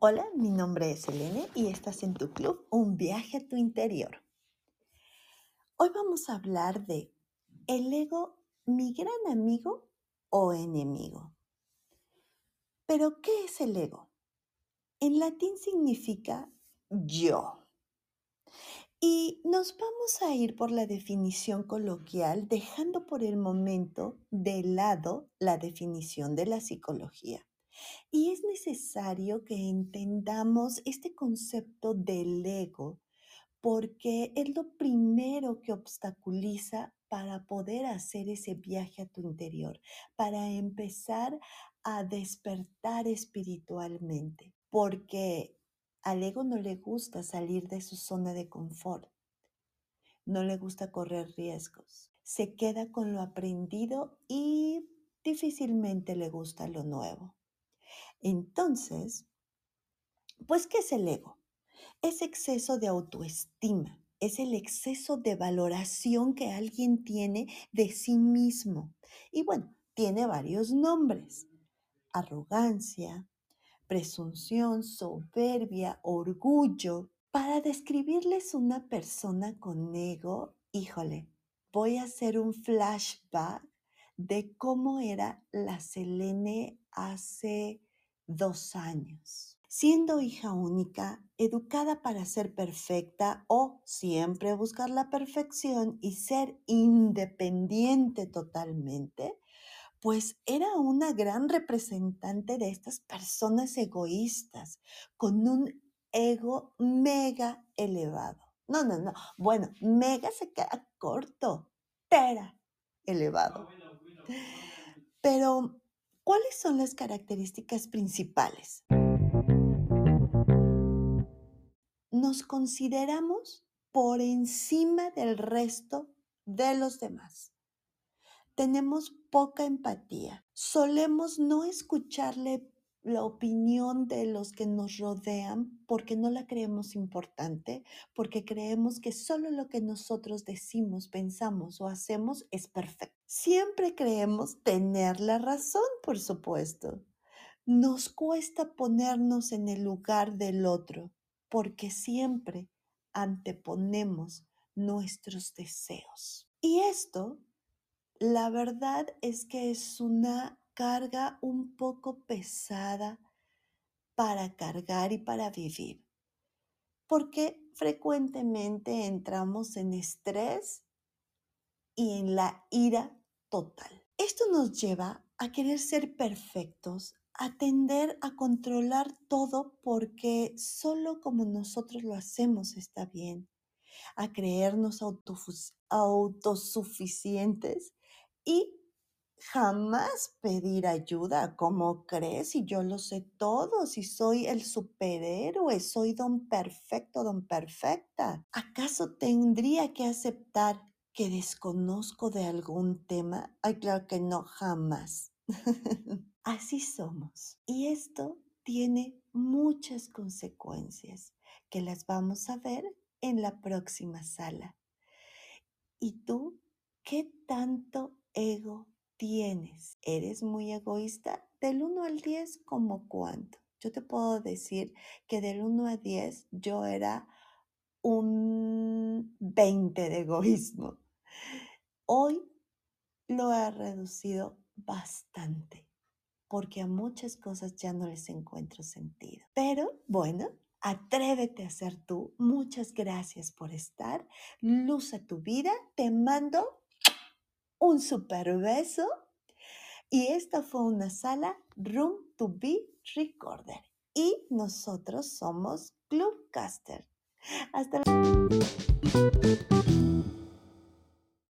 Hola, mi nombre es Elene y estás en tu club Un viaje a tu interior. Hoy vamos a hablar de el ego, mi gran amigo o enemigo. Pero, ¿qué es el ego? En latín significa yo. Y nos vamos a ir por la definición coloquial, dejando por el momento de lado la definición de la psicología. Y es necesario que entendamos este concepto del ego porque es lo primero que obstaculiza para poder hacer ese viaje a tu interior, para empezar a despertar espiritualmente, porque al ego no le gusta salir de su zona de confort, no le gusta correr riesgos, se queda con lo aprendido y difícilmente le gusta lo nuevo. Entonces, pues, ¿qué es el ego? Es exceso de autoestima, es el exceso de valoración que alguien tiene de sí mismo. Y bueno, tiene varios nombres. Arrogancia, presunción, soberbia, orgullo. Para describirles una persona con ego, híjole, voy a hacer un flashback de cómo era la Selene hace dos años. Siendo hija única, educada para ser perfecta o siempre buscar la perfección y ser independiente totalmente, pues era una gran representante de estas personas egoístas, con un ego mega elevado. No, no, no. Bueno, mega se queda corto, tera elevado. Pero ¿Cuáles son las características principales? Nos consideramos por encima del resto de los demás. Tenemos poca empatía. Solemos no escucharle la opinión de los que nos rodean porque no la creemos importante, porque creemos que solo lo que nosotros decimos, pensamos o hacemos es perfecto. Siempre creemos tener la razón, por supuesto. Nos cuesta ponernos en el lugar del otro porque siempre anteponemos nuestros deseos. Y esto, la verdad es que es una carga un poco pesada para cargar y para vivir, porque frecuentemente entramos en estrés y en la ira total. Esto nos lleva a querer ser perfectos, a tender a controlar todo porque solo como nosotros lo hacemos está bien, a creernos autosuficientes y Jamás pedir ayuda. ¿Cómo crees? Si yo lo sé todo, si soy el superhéroe, soy don perfecto, don perfecta. ¿Acaso tendría que aceptar que desconozco de algún tema? Ay, claro que no, jamás. Así somos. Y esto tiene muchas consecuencias que las vamos a ver en la próxima sala. ¿Y tú qué tanto ego tienes. ¿Eres muy egoísta? Del 1 al 10, ¿como cuánto? Yo te puedo decir que del 1 a 10 yo era un 20 de egoísmo. Hoy lo he reducido bastante porque a muchas cosas ya no les encuentro sentido. Pero bueno, atrévete a ser tú. Muchas gracias por estar. Luz a tu vida. Te mando un super beso. Y esta fue una sala Room to Be Recorder. Y nosotros somos Clubcaster. Hasta luego.